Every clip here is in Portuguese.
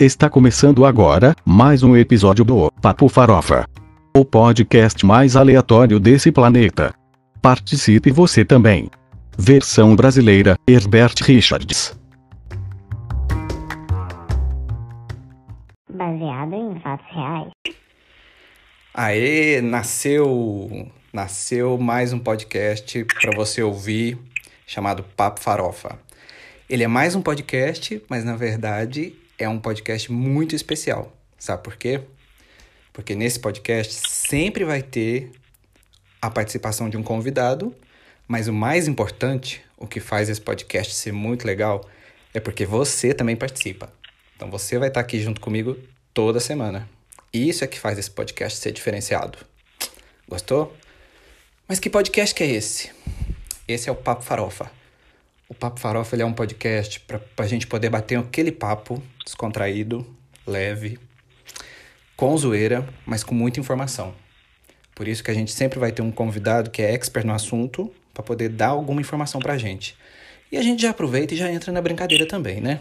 Está começando agora mais um episódio do Papo Farofa. O podcast mais aleatório desse planeta. Participe você também. Versão brasileira, Herbert Richards. Baseado em fatos reais. Aê, nasceu, nasceu mais um podcast para você ouvir chamado Papo Farofa. Ele é mais um podcast, mas na verdade é um podcast muito especial. Sabe por quê? Porque nesse podcast sempre vai ter a participação de um convidado, mas o mais importante, o que faz esse podcast ser muito legal, é porque você também participa. Então você vai estar aqui junto comigo toda semana. E isso é que faz esse podcast ser diferenciado. Gostou? Mas que podcast que é esse? Esse é o Papo Farofa. O Papo Farofa é um podcast para a gente poder bater aquele papo descontraído, leve, com zoeira, mas com muita informação. Por isso que a gente sempre vai ter um convidado que é expert no assunto para poder dar alguma informação para a gente. E a gente já aproveita e já entra na brincadeira também, né?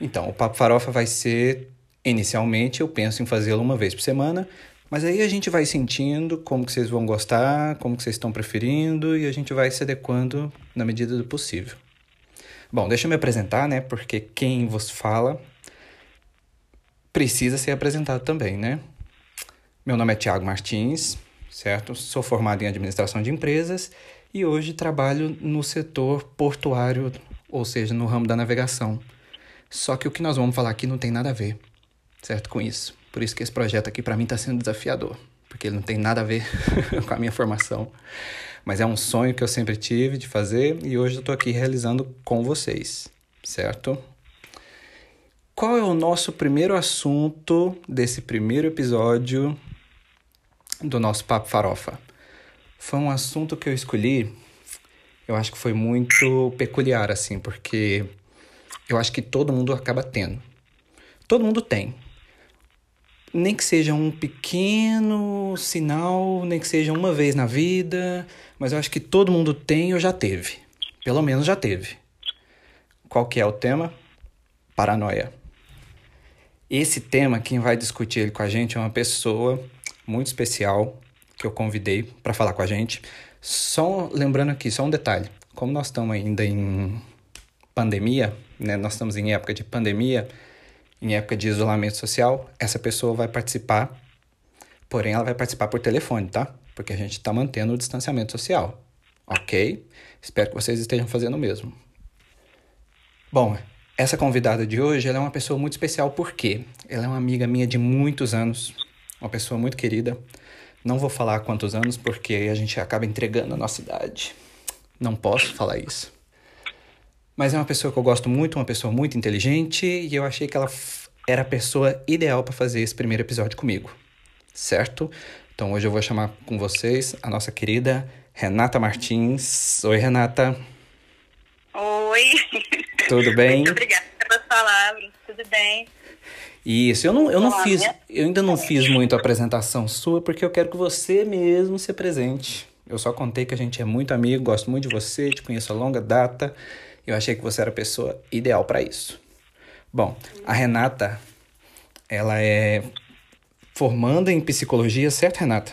Então, o Papo Farofa vai ser, inicialmente, eu penso em fazê-lo uma vez por semana, mas aí a gente vai sentindo como que vocês vão gostar, como que vocês estão preferindo e a gente vai se adequando na medida do possível. Bom, deixa eu me apresentar, né? Porque quem vos fala precisa ser apresentado também, né? Meu nome é Tiago Martins, certo? Sou formado em administração de empresas e hoje trabalho no setor portuário, ou seja, no ramo da navegação. Só que o que nós vamos falar aqui não tem nada a ver, certo? Com isso. Por isso que esse projeto aqui para mim está sendo desafiador, porque ele não tem nada a ver com a minha formação. Mas é um sonho que eu sempre tive de fazer e hoje eu estou aqui realizando com vocês, certo? Qual é o nosso primeiro assunto desse primeiro episódio do nosso Papo Farofa? Foi um assunto que eu escolhi, eu acho que foi muito peculiar, assim, porque eu acho que todo mundo acaba tendo. Todo mundo tem. Nem que seja um pequeno sinal, nem que seja uma vez na vida, mas eu acho que todo mundo tem ou já teve. Pelo menos já teve. Qual que é o tema? Paranoia. Esse tema, quem vai discutir ele com a gente é uma pessoa muito especial que eu convidei para falar com a gente. Só lembrando aqui, só um detalhe. Como nós estamos ainda em pandemia, né? Nós estamos em época de pandemia, em época de isolamento social, essa pessoa vai participar, porém ela vai participar por telefone, tá? Porque a gente está mantendo o distanciamento social, ok? Espero que vocês estejam fazendo o mesmo. Bom, essa convidada de hoje ela é uma pessoa muito especial porque ela é uma amiga minha de muitos anos, uma pessoa muito querida. Não vou falar quantos anos porque a gente acaba entregando a nossa idade. Não posso falar isso. Mas é uma pessoa que eu gosto muito, uma pessoa muito inteligente e eu achei que ela era a pessoa ideal para fazer esse primeiro episódio comigo. Certo? Então hoje eu vou chamar com vocês a nossa querida Renata Martins. Oi, Renata. Oi. Tudo bem? Muito obrigada pelas palavras. Tudo bem? Isso, eu não, eu não Olá, fiz, minha- eu ainda não fiz muito a apresentação sua porque eu quero que você mesmo se apresente. Eu só contei que a gente é muito amigo, gosto muito de você, te conheço a longa data. Eu achei que você era a pessoa ideal para isso. Bom, a Renata, ela é formanda em psicologia, certo, Renata?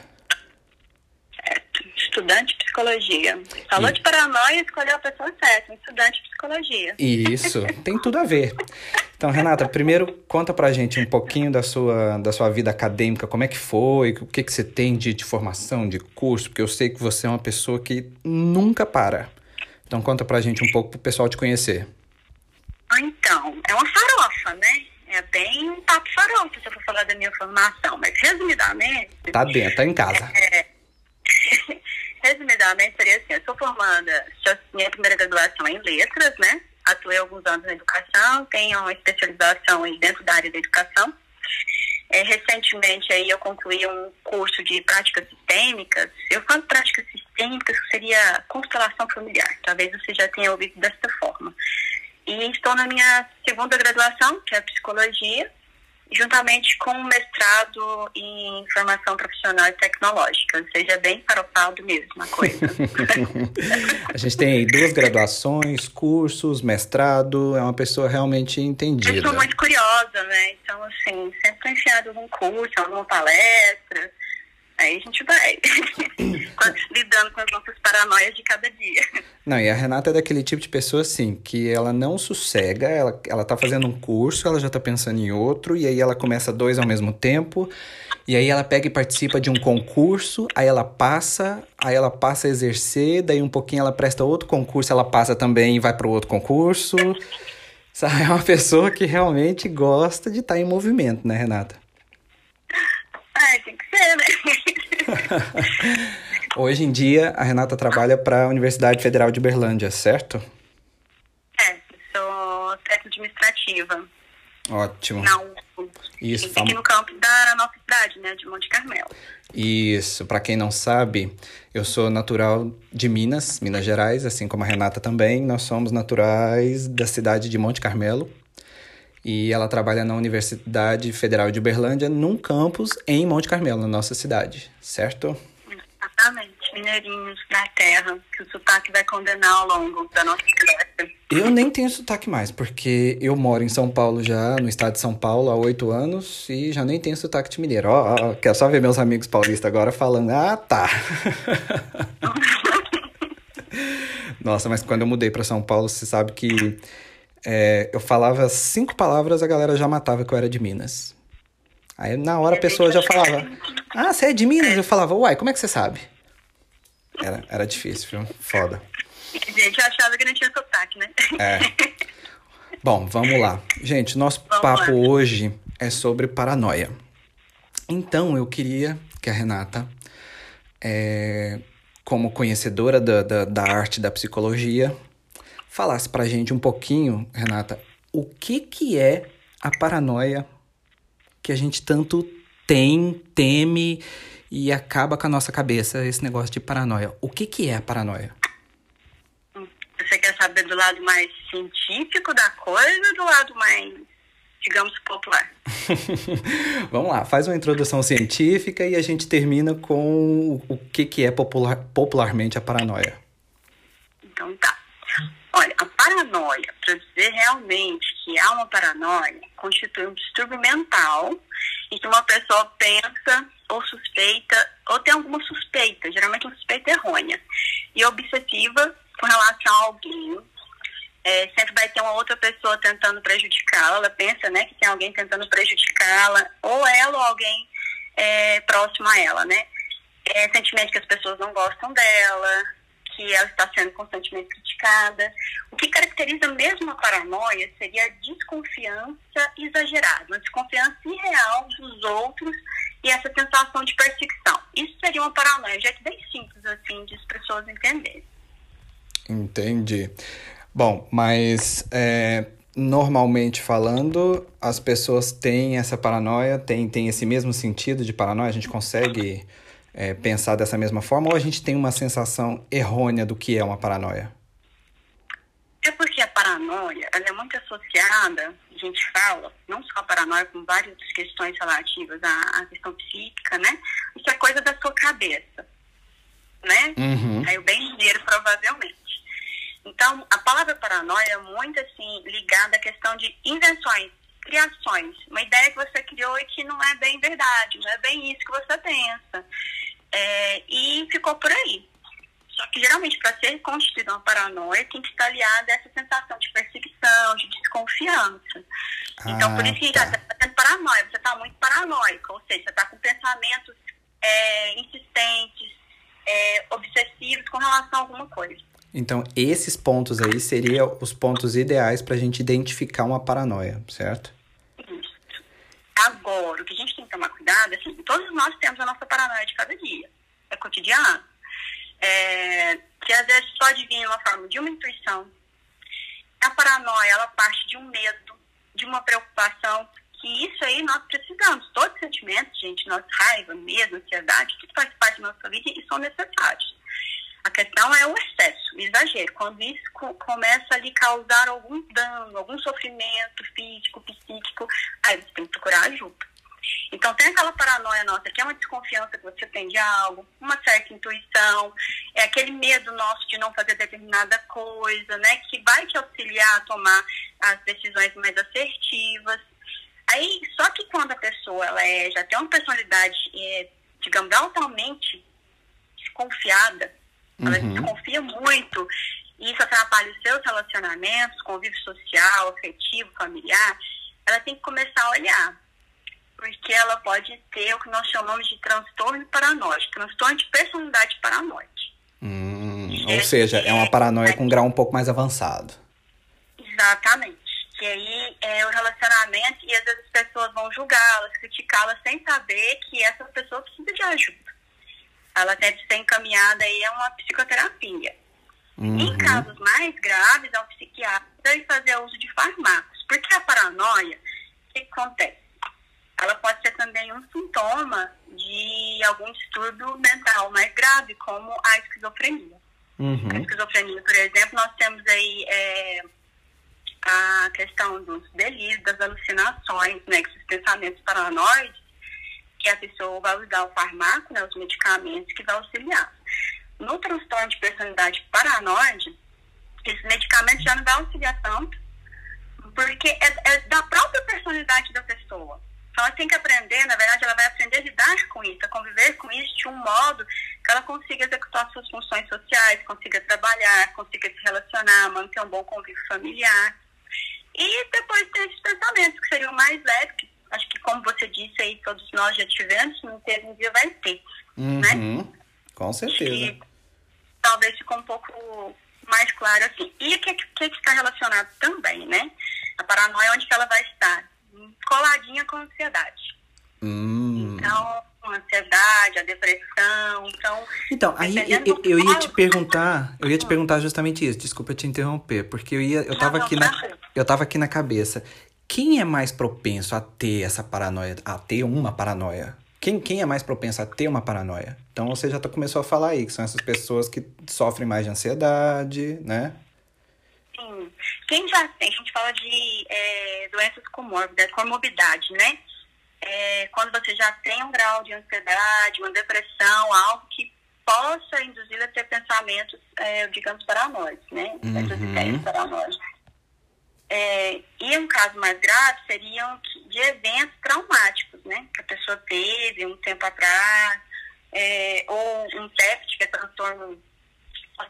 Estudante de psicologia. Falou E- de paranoia, escolheu a pessoa certa. Um estudante de psicologia. Isso, tem tudo a ver. Então, Renata, primeiro conta pra gente um pouquinho da sua, da sua vida acadêmica, como é que foi, o que, que você tem de, de formação, de curso, porque eu sei que você é uma pessoa que nunca para. Então conta pra gente um pouco pro pessoal te conhecer. Então, é uma farofa, né? É bem um papo farofa, se eu for falar da minha formação. Mas, resumidamente... Tá dentro, tá em casa. Resumidamente, seria assim, eu sou formanda, já- minha primeira graduação é em letras, né? Atuei alguns anos na educação, tenho uma especialização dentro da área da educação. É, recentemente aí eu concluí um curso de práticas sistêmicas. Eu falo práticas sistêmicas, que seria constelação familiar. Talvez você já tenha ouvido desta forma. E estou na minha segunda graduação, que é psicologia. juntamente com um mestrado em formação profissional e tecnológica. Seja bem farofado mesmo a coisa. a gente tem aí duas graduações, cursos, mestrado, é uma pessoa realmente entendida. Eu sou muito curiosa, né? Então, assim, sempre estou enfiada em algum curso, alguma palestra. Aí a gente vai lidando com as nossas paranoias de cada dia. Não, e a Renata é daquele tipo de pessoa, assim, que ela não sossega, ela, ela tá fazendo um curso, ela já tá pensando em outro, e aí ela começa dois ao mesmo tempo, e aí ela pega e participa de um concurso, aí ela passa, aí ela passa a exercer, daí um pouquinho ela presta outro concurso, ela passa também e vai para outro concurso. Sabe? É uma pessoa que realmente gosta de estar tá em movimento, né, Renata? Ah, tem que ser, né? Hoje em dia, a Renata trabalha para a Universidade Federal de Berlândia, certo? É, sou técnica administrativa. Ótimo. Na Isso. Aqui no campo da nossa cidade, né, de Monte Carmelo. Isso. Para quem não sabe, eu sou natural de Minas, Minas Gerais, assim como a Renata também. Nós somos naturais da cidade de Monte Carmelo, e ela trabalha na Universidade Federal de Uberlândia, num campus em Monte Carmelo, na nossa cidade, certo? Exatamente, mineirinhos da terra, que o sotaque vai condenar ao longo da nossa conversa. Eu nem tenho sotaque mais, porque eu moro em São Paulo já, no estado de São Paulo, há oito anos, e já nem tenho sotaque de mineiro. Ó, ó, quero só ver meus amigos paulistas agora falando, ah, tá. Nossa, mas quando eu mudei para São Paulo, você sabe que é, eu falava cinco palavras, a galera já matava que eu era de Minas. Aí na hora a pessoa já falava, ah, você é de Minas? Eu falava, uai, como é que você sabe? Era, era difícil, viu? Foda. Gente, eu achava que não tinha sotaque, né? É. Bom, vamos lá. Gente, nosso vamos papo lá. hoje é sobre paranoia. Então, eu queria que a Renata, é, como conhecedora da, da, da arte da psicologia, falasse para a gente um pouquinho, Renata, o que, que é a paranoia que a gente tanto tem, teme e acaba com a nossa cabeça, esse negócio de paranoia. O que, que é a paranoia? Você quer saber do lado mais científico da coisa ou do lado mais, digamos, popular? Vamos lá, faz uma introdução científica e a gente termina com o que, que é popular, popularmente a paranoia. Então tá. Olha, a paranoia, para dizer realmente que há uma paranoia, constitui um distúrbio mental em que uma pessoa pensa ou suspeita, ou tem alguma suspeita, geralmente uma suspeita errônea, e obsessiva com relação a alguém. É, sempre vai ter uma outra pessoa tentando prejudicá-la, ela pensa né, que tem alguém tentando prejudicá-la, ou ela ou alguém é, próximo a ela, né? É, sentimento que as pessoas não gostam dela, que ela está sendo constantemente criticada. O que caracteriza mesmo a paranoia seria a desconfiança exagerada, uma desconfiança irreal dos outros e essa sensação de perseguição. Isso seria uma paranoia, já que bem simples assim de as pessoas entenderem. Entendi. Bom, mas é, normalmente falando, as pessoas têm essa paranoia, têm, têm esse mesmo sentido de paranoia, a gente consegue é, pensar dessa mesma forma ou a gente tem uma sensação errônea do que é uma paranoia? É porque a paranoia ela é muito associada, a gente fala, não só a paranoia, com várias questões relativas à, à questão psíquica, né? Isso é coisa da sua cabeça, né? Uhum. Aí o bem dinheiro, provavelmente. Então, a palavra paranoia é muito, assim, ligada à questão de invenções, criações. Uma ideia que você criou e que não é bem verdade, não é bem isso que você pensa. É, e ficou por aí. Só que geralmente para ser constituída uma paranoia tem que estar aliada a essa sensação de perseguição, de desconfiança. Ah, então por isso que tá. você está tendo paranoia, você está muito paranoico, ou seja, você está com pensamentos é, insistentes, é, obsessivos com relação a alguma coisa. Então, esses pontos aí seriam os pontos ideais para a gente identificar uma paranoia, certo? Agora, o que a gente tem que tomar cuidado, assim, todos nós temos a nossa paranoia de cada dia, é cotidiano. É, que às vezes pode vir uma forma de uma intuição. A paranoia, ela parte de um medo, de uma preocupação, que isso aí nós precisamos. Todos os sentimentos, gente, nossa raiva, medo, ansiedade, tudo faz parte da nossa vida e são necessários. A questão é o excesso, o exagero. Quando isso co começa a lhe causar algum dano, algum sofrimento físico, psíquico, aí você tem que procurar ajuda. Então, tem aquela paranoia nossa, que é uma desconfiança que você tem de algo, uma certa intuição, é aquele medo nosso de não fazer determinada coisa, né? Que vai te auxiliar a tomar as decisões mais assertivas. Aí, só que quando a pessoa ela é, já tem uma personalidade, é, digamos, altamente desconfiada, ela uhum. desconfia muito, e isso atrapalha os seus relacionamentos, convívio social, afetivo, familiar, ela tem que começar a olhar. Porque ela pode ter o que nós chamamos de transtorno paranoide, transtorno de personalidade paranoide. Hum, ou seja, é uma paranoia com um grau um pouco mais avançado. Exatamente. Que aí é o relacionamento e às vezes as pessoas vão julgá-las, criticá-las sem saber que essa pessoa precisa de ajuda ela deve ser encaminhada aí a uma psicoterapia. Uhum. Em casos mais graves, ao psiquiatra e fazer uso de fármacos. Porque a paranoia, o que acontece? Ela pode ser também um sintoma de algum distúrbio mental mais grave, como a esquizofrenia. Uhum. A esquizofrenia, por exemplo, nós temos aí é, a questão dos delírios, das alucinações, né, esses pensamentos paranoides, que a pessoa vai usar o farmaco, né, os medicamentos que vai auxiliar. No transtorno de personalidade paranoide, esses medicamentos já não vão auxiliar tanto, porque é, é, da própria personalidade da pessoa. Então, ela tem que aprender, na verdade, ela vai aprender a lidar com isso, a conviver com isso de um modo que ela consiga executar suas funções sociais, consiga trabalhar, consiga se relacionar, manter um bom convívio familiar. E depois tem esses pensamentos que seriam mais leves, acho que como você disse aí, todos nós já tivemos, não teve um dia vai ter, uhum, né? Com certeza. E, talvez ficou um pouco mais claro assim. E o que, que, está relacionado também, né? A paranoia, onde que ela vai estar? Coladinha com a ansiedade. Hum. Então, a ansiedade, a depressão, então... Então, aí eu, eu, ia te perguntar, eu ia te perguntar justamente isso, desculpa te interromper, porque eu ia, eu tava aqui na, eu tava aqui na cabeça, quem é mais propenso a ter essa paranoia, a ter uma paranoia? Quem, quem é mais propenso a ter uma paranoia? Então você já tá, começou a falar aí, que são essas pessoas que sofrem mais de ansiedade, né? Sim. Quem já tem, a gente fala de é, doenças comórbidas, comorbidade, né? É, quando você já tem um grau de ansiedade, uma depressão, algo que possa induzir a ter pensamentos, é, digamos, paranoicos, né? Uhum. Essas ideias paranoicas. É, e um caso mais grave seriam de eventos traumáticos, né? Que a pessoa teve um tempo atrás, é, ou um TEPT, que é transtorno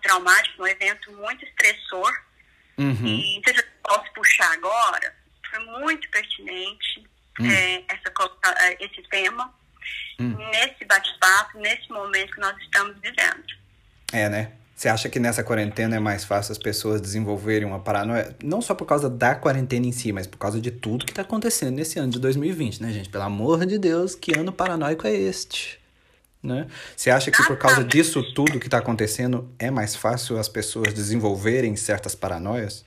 traumático, um evento muito estressor. Uhum. E se eu posso puxar agora, foi muito pertinente uhum. é, essa, esse tema, uhum. nesse bate-papo, nesse momento que nós estamos vivendo. É, né? Você acha que nessa quarentena é mais fácil as pessoas desenvolverem uma paranoia? Não só por causa da quarentena em si, mas por causa de tudo que está acontecendo nesse ano de 2020, né, gente? Pelo amor de Deus, que ano paranoico é este? Né? Você acha que por causa disso tudo que está acontecendo é mais fácil as pessoas desenvolverem certas paranoias?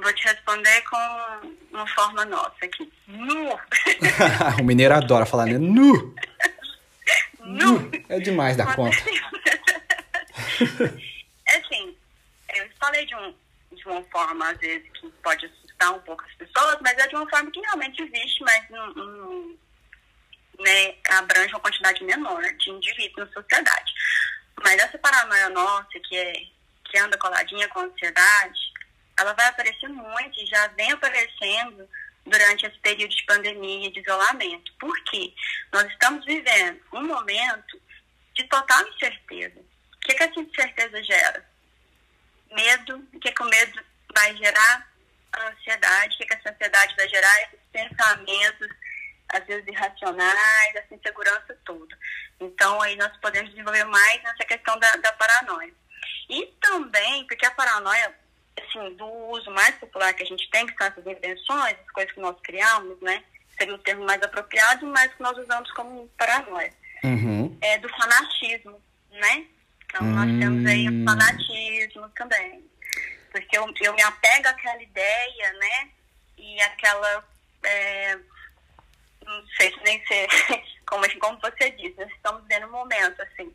Vou te responder com uma forma nossa aqui. Nu! o mineiro adora falar, né? Nu! Nu! É demais da conta. É assim, eu falei de, um, de uma forma, às vezes, que pode assustar um pouco as pessoas, mas é de uma forma que realmente existe, mas né, abrange uma quantidade menor de indivíduos na sociedade. Mas essa paranoia nossa, que, é, que anda coladinha com a ansiedade, ela vai aparecer muito e já vem aparecendo durante esse período de pandemia, de isolamento. Por quê? Nós estamos vivendo um momento de total incerteza. O que, que essa incerteza gera? Medo. O que, que o medo vai gerar? A ansiedade. O que, que essa ansiedade vai gerar? Esses pensamentos, às vezes irracionais, essa insegurança toda. Então, aí nós podemos desenvolver mais nessa questão da, da paranoia. E também, porque a paranoia, assim, do uso mais popular que a gente tem, que são essas invenções, as coisas que nós criamos, né? Seria o termo mais apropriado, mas que nós usamos como paranoia. Uhum. É do fanatismo, né? Então, nós hum. temos aí o fanatismo também. Porque eu, eu me apego àquela ideia, né? E aquela. É, não sei se nem sei, como, como você disse, nós estamos vendo um momento, assim.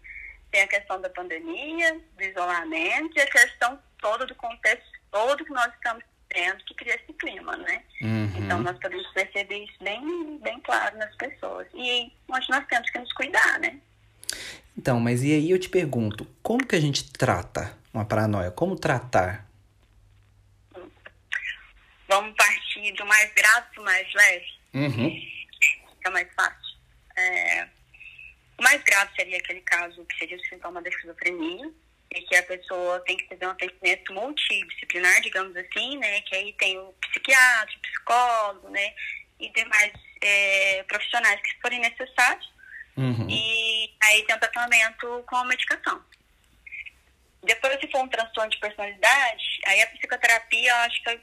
Tem a questão questão da pandemia, do isolamento e a questão toda do contexto todo que nós estamos tendo que cria esse clima, né? Uhum. Então nós podemos perceber isso bem, bem claro nas pessoas. E onde nós temos que nos cuidar, né? Então, mas e aí eu te pergunto, como que a gente trata uma paranoia? Como tratar? Vamos partir do mais grave para o mais leve? Uhum. Fica mais fácil. É, o mais grave seria aquele caso que seria o sintoma da esquizofrenia, e que a pessoa tem que fazer um atendimento multidisciplinar, digamos assim, né? Que aí tem o psiquiatra, o psicólogo, né? E demais é, profissionais que forem necessários. Uhum. E aí tem o tratamento com a medicação. Depois, se for um transtorno de personalidade, aí a psicoterapia, eu acho que vai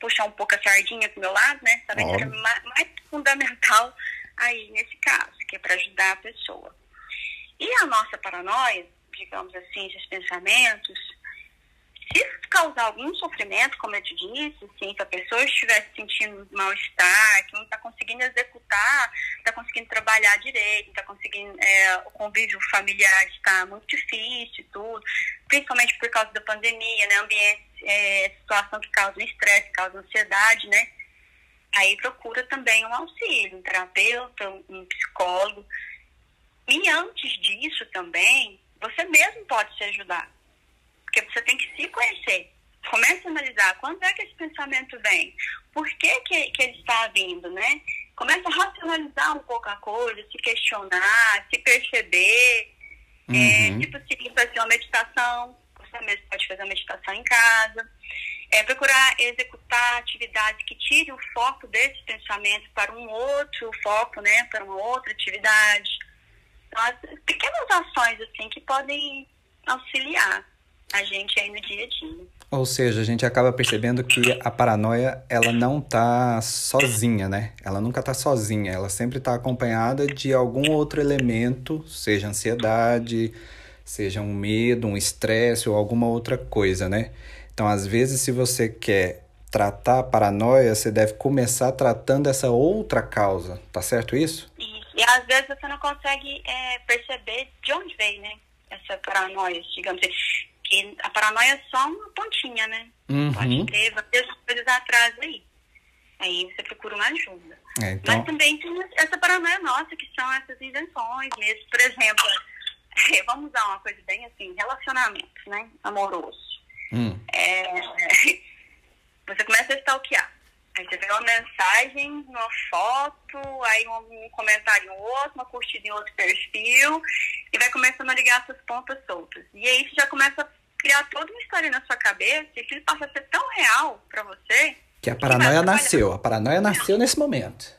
puxar um pouco a sardinha pro meu lado, né? Talvez seja Óbvio. ma- mais fundamental aí nesse caso, que é para ajudar a pessoa. E a nossa paranoia, digamos assim, esses pensamentos, se causar algum sofrimento, como eu te disse, assim, se a pessoa estiver se sentindo mal-estar, que não está conseguindo executar, está conseguindo trabalhar direito, está conseguindo, é, o convívio familiar está muito difícil e tudo, principalmente por causa da pandemia, né, ambiente, é, situação que causa estresse, causa ansiedade, né, aí procura também um auxílio, um terapeuta, um psicólogo. E antes disso também, você mesmo pode se ajudar. Você tem que se conhecer. Comece a analisar quando é que esse pensamento vem. Por que, que, que ele está vindo, né? Comece a racionalizar um pouco a coisa, se questionar, se perceber. É, Uhum. tipo assim, fazer uma meditação. Você mesmo pode fazer uma meditação em casa. É, procurar executar atividades que tirem o foco desse pensamento para um outro foco, né? Para uma outra atividade. Então, as pequenas ações, assim, que podem auxiliar a gente aí no dia a dia. Ou seja, a gente acaba percebendo que a paranoia, ela não tá sozinha, né? Ela nunca tá sozinha, ela sempre tá acompanhada de algum outro elemento, seja ansiedade, seja um medo, um estresse ou alguma outra coisa, né? Então, às vezes, se você quer tratar a paranoia, você deve começar tratando essa outra causa, tá certo isso? E, e às vezes você não consegue é, perceber de onde veio, né? Essa paranoia, digamos assim. Que a paranoia é só uma pontinha, né? Uhum. Pode ter várias coisas atrás aí. Aí você procura uma ajuda. É, então, Mas também tem essa paranoia nossa, que são essas invenções mesmo. Por exemplo, vamos usar uma coisa bem assim, relacionamento, né? Amoroso. hum, É, você começa a stalkear. Vê uma mensagem, uma foto, aí um, um comentário em outro, uma curtida em outro perfil, e vai começando a ligar essas pontas soltas. E aí você já começa a criar toda uma história na sua cabeça, e aquilo passa a ser tão real pra você. que a paranoia nasceu, a paranoia nasceu nesse momento.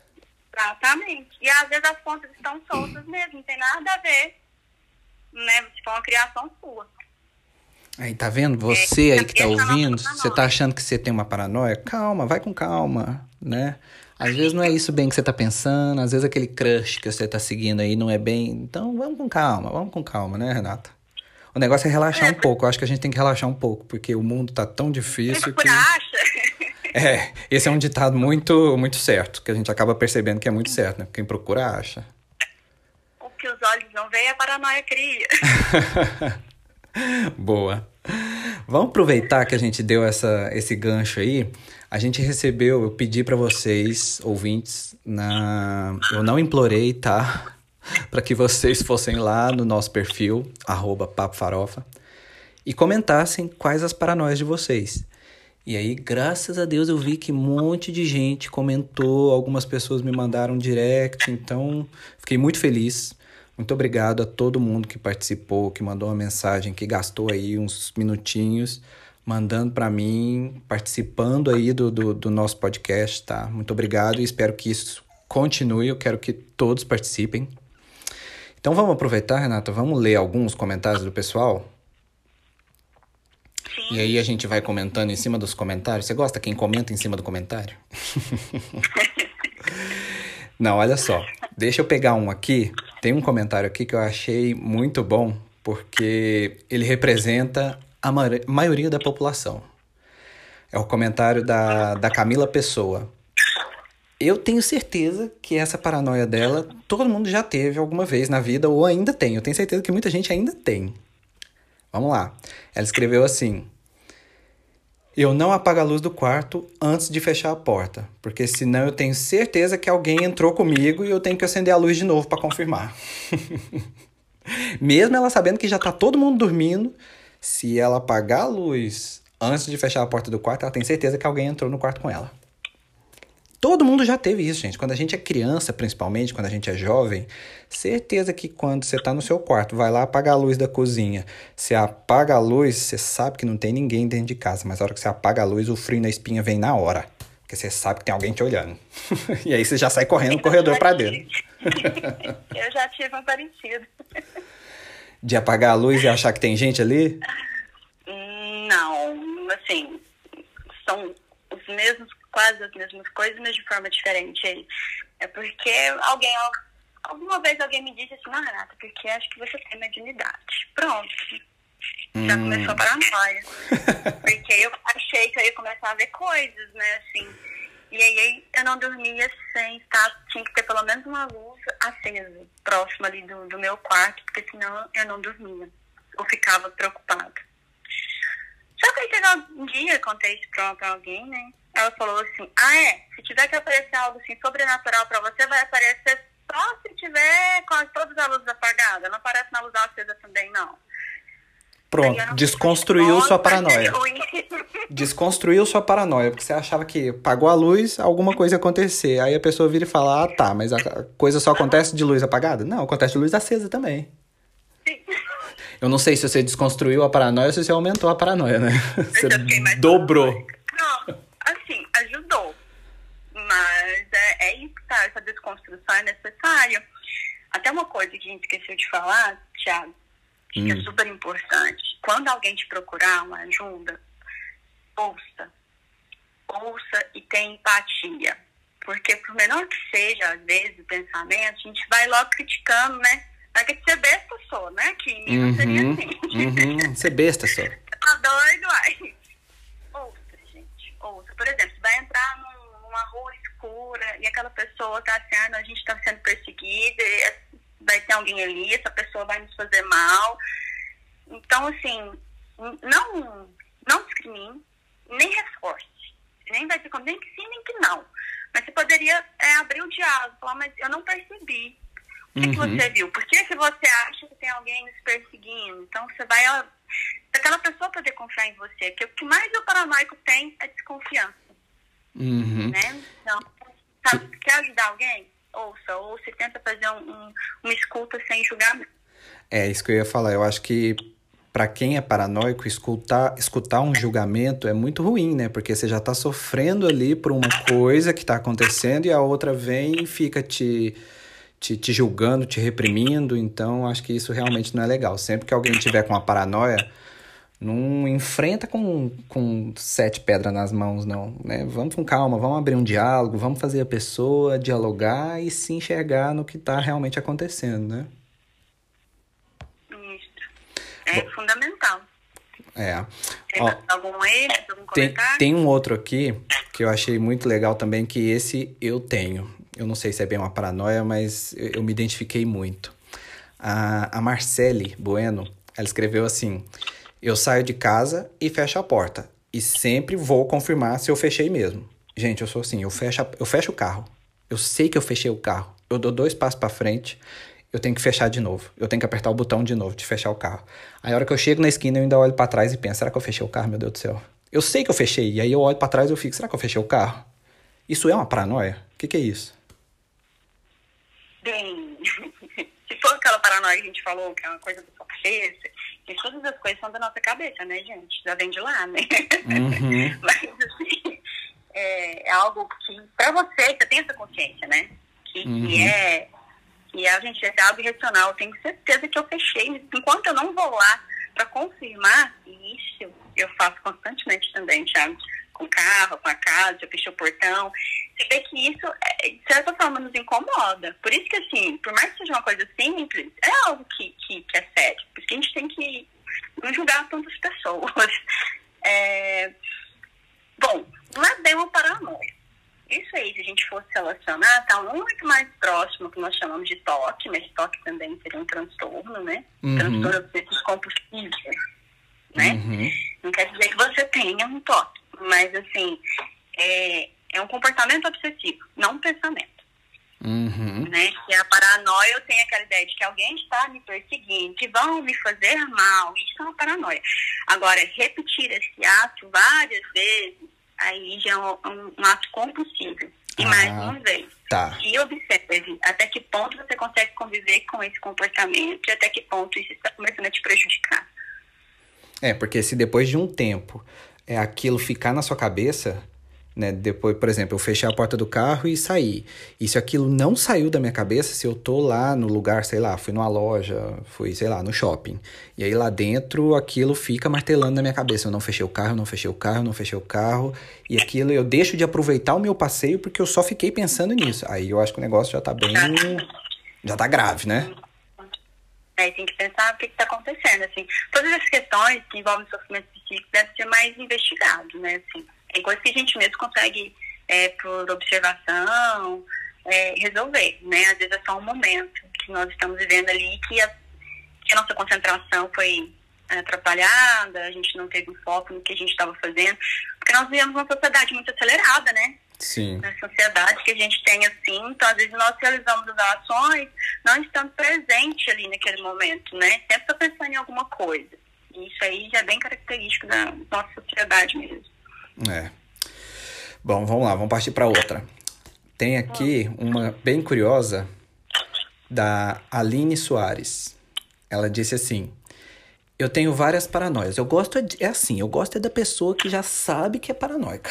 Exatamente. E às vezes as pontas estão soltas mesmo, não tem nada a ver. Né? Se for uma criação sua. Aí, tá vendo? Você aí que tá é nossa ouvindo, você tá achando que você tem uma paranoia? Calma, vai com calma, né? Às vezes não é isso bem que você tá pensando, às vezes aquele crush que você tá seguindo aí não é bem. Então vamos com calma, vamos com calma, né, Renata? O negócio é relaxar um pouco. Eu acho que a gente tem que relaxar um pouco, porque o mundo tá tão difícil que. Procura acha. É, esse é um ditado muito, muito certo, que a gente acaba percebendo que é muito certo, né? Quem procura acha. o que os olhos não veem, a paranoia cria. Boa. Vamos aproveitar que a gente deu essa, esse gancho aí. A gente recebeu, eu pedi para vocês, ouvintes, na, eu não implorei, tá? Para que vocês fossem lá no nosso perfil, arroba Papo Farofa, e comentassem quais as paranoias de vocês. E aí, graças a Deus, eu vi que um monte de gente comentou, algumas pessoas me mandaram direct, então fiquei muito feliz. Muito obrigado a todo mundo que participou, que mandou uma mensagem, que gastou aí uns minutinhos mandando para mim, participando aí do, do, do nosso podcast, tá? Muito obrigado e espero que isso continue. Eu quero que todos participem. Então vamos aproveitar, Renata, vamos ler alguns comentários do pessoal? Sim. E aí a gente vai comentando em cima dos comentários. Você gosta quem comenta em cima do comentário? Não, olha só. Deixa eu pegar um aqui. Tem um comentário aqui que eu achei muito bom, porque ele representa a ma- maioria da população. É o comentário da, da Camila Pessoa. Eu tenho certeza que essa paranoia dela, todo mundo já teve alguma vez na vida, ou ainda tem. Eu tenho certeza que muita gente ainda tem. Vamos lá. Ela escreveu assim: Eu não apago a luz do quarto antes de fechar a porta, porque senão eu tenho certeza que alguém entrou comigo e eu tenho que acender a luz de novo para confirmar. Mesmo ela sabendo que já tá todo mundo dormindo, se ela apagar a luz antes de fechar a porta do quarto, ela tem certeza que alguém entrou no quarto com ela. Todo mundo já teve isso, gente. Quando a gente é criança, principalmente, quando a gente é jovem, certeza que quando você está no seu quarto, vai lá apagar a luz da cozinha. Você apaga a luz, você sabe que não tem ninguém dentro de casa, mas a hora que você apaga a luz, o frio na espinha vem na hora. Porque você sabe que tem alguém te olhando. e aí você já sai correndo no corredor para dentro. Eu já tive um parecido. De apagar a luz e achar que tem gente ali? Não, assim, são os mesmos quase as mesmas coisas, mas de forma diferente. É porque alguém, alguma vez alguém me disse assim, não, Renata, porque acho que você tem mediunidade. Pronto. Já hum. começou a paranoia. porque eu achei que eu ia começar a ver coisas, né, assim. E aí eu não dormia sem estar, tinha que ter pelo menos uma luz acesa, próxima ali do, do meu quarto, porque senão eu não dormia. Eu ficava preocupada. Só que aí teve um dia, contei isso pra, pra alguém, né? Ela falou assim: Ah, é? Se tiver que aparecer algo assim sobrenatural para você, vai aparecer só se tiver com todas as luzes apagadas. Não aparece na luz acesa também, não. Pronto, desconstruiu sua paranoia. Desconstruiu sua paranoia, porque você achava que apagou a luz, alguma coisa ia acontecer. Aí a pessoa vira e fala: Ah, tá, mas a coisa só acontece de luz apagada? Não, acontece de luz acesa também. Sim. Eu não sei se você desconstruiu a paranoia ou se você aumentou a paranoia, né? Você dobrou. Não, assim, ajudou. Mas é, é isso, tá? Essa desconstrução é necessária. Até uma coisa que a gente esqueceu de falar, Thiago, que é hum. é super importante. Quando alguém te procurar uma ajuda, ouça. Ouça e tenha empatia. Porque por menor que seja, às vezes, o pensamento, a gente vai logo criticando, né? Vai que ser besta só, né? Que em uhum, seria assim. Uhum, ser besta só. tá doido, ai. Por exemplo, você vai entrar num, numa rua escura e aquela pessoa tá assim, ah, a gente está sendo perseguida, vai ter alguém ali, essa pessoa vai nos fazer mal. Então, assim, não, não discrimine, nem reforce. Nem vai ser como nem que sim, nem que não. Mas você poderia é, abrir o diálogo, falar, mas eu não percebi. O que, uhum. que você viu? Por que, que você acha que tem alguém nos perseguindo? Então, você vai aquela pessoa poder confiar em você. Que o que mais o paranoico tem é desconfiança. Uhum. Né? Então, sabe, quer ajudar alguém? Ouça, ou você tenta fazer um, um, uma escuta sem julgamento. É, isso que eu ia falar. Eu acho que para quem é paranoico, escutar, escutar um julgamento é muito ruim, né? Porque você já está sofrendo ali por uma coisa que está acontecendo e a outra vem e fica te, te, te julgando, te reprimindo. Então, acho que isso realmente não é legal. Sempre que alguém tiver com uma paranoia, não enfrenta com, com sete pedras nas mãos, não. Né? Vamos com calma, vamos abrir um diálogo, vamos fazer a pessoa dialogar e se enxergar no que está realmente acontecendo, né? Isso. É Bom, fundamental. É. Tem Ó, algum erro, algum tem, tem um outro aqui que eu achei muito legal também, que esse eu tenho. Eu não sei se é bem uma paranoia, mas eu, me identifiquei muito. A, a Marcele Bueno, ela escreveu assim... Eu saio de casa e fecho a porta. E sempre vou confirmar se eu fechei mesmo. Gente, eu sou assim, eu fecho, eu fecho o carro. Eu sei que eu fechei o carro. Eu dou dois passos para frente, eu tenho que fechar de novo. Eu tenho que apertar o botão de novo de fechar o carro. Aí a hora que eu chego na esquina, eu ainda olho para trás e penso, será que eu fechei o carro, meu Deus do céu? Eu sei que eu fechei, e aí eu olho para trás e eu fico, será que eu fechei o carro? Isso é uma paranoia? O que, que é isso? Bem, se for aquela paranoia que a gente falou, que é uma coisa da sua cabeça, que todas as coisas são da nossa cabeça, né, gente? Já vem de lá, né? Uhum. Mas, assim, é, é, algo que, pra você, você tem essa consciência, né? Que, uhum. que é, que a gente é algo irracional. Eu tenho certeza que eu fechei. Enquanto eu não vou lá para confirmar, e isso eu faço constantemente também, Thiago, com o carro, com a casa, eu fechei o portão. Você vê que isso, é, de certa forma, nos incomoda. Por isso que, assim, por mais que seja uma coisa simples, é algo que, que, que é sério. Por isso que a gente tem que não julgar tantas pessoas. É... Bom, não é bem uma paranoia. Isso aí, se a gente fosse relacionar, está muito mais próximo que nós chamamos de toque, mas toque também seria um transtorno, né? Uhum. Transtorno obsessivo compulsivo. né? Uhum. Não quer dizer que você tenha um toque, mas assim, é, é um comportamento obsessivo, não um pensamento, Uhum. né? Que a paranoia, eu tenho aquela ideia de que alguém está me perseguindo, que vão me fazer mal, isso é uma paranoia. Agora, repetir esse ato várias vezes, aí já é um, um- ato compulsivo. E Ah. mais uma vez, Tá. e observe até que ponto você consegue conviver com esse comportamento e até que ponto isso está começando a te prejudicar. É, porque se depois de um tempo é aquilo ficar na sua cabeça, né? Depois, por exemplo, eu fechei a porta do carro e saí. E se aquilo não saiu da minha cabeça, se eu tô lá no lugar, sei lá, fui numa loja, fui, sei lá, no shopping. E aí lá dentro aquilo fica martelando na minha cabeça. Eu não fechei o carro, não fechei o carro, não fechei o carro. E aquilo eu deixo de aproveitar o meu passeio porque eu só fiquei pensando nisso. Aí eu acho que o negócio já tá bem. Já tá grave, né? Aí tem que pensar o que está acontecendo, assim. Todas as questões que envolvem sofrimento psíquico devem ser mais investigados, né, assim. Tem coisas que a gente mesmo consegue, é, por observação, é, resolver, né. Às vezes é só um momento que nós estamos vivendo ali que a, que a nossa concentração foi é, atrapalhada, a gente não teve um foco no que a gente estava fazendo, porque nós vivemos uma sociedade muito acelerada, né, Sim. na sociedade que a gente tem assim, então às vezes nós realizamos as ações não estando presente ali naquele momento, né? Sempre tô pensando em alguma coisa. E isso aí já é bem característico da nossa sociedade mesmo. É. Bom, vamos lá, vamos partir para outra. Tem aqui uma bem curiosa da Aline Soares. Ela disse assim: Eu tenho várias paranoias. Eu gosto é, de- é assim, eu gosto é da pessoa que já sabe que é paranoica.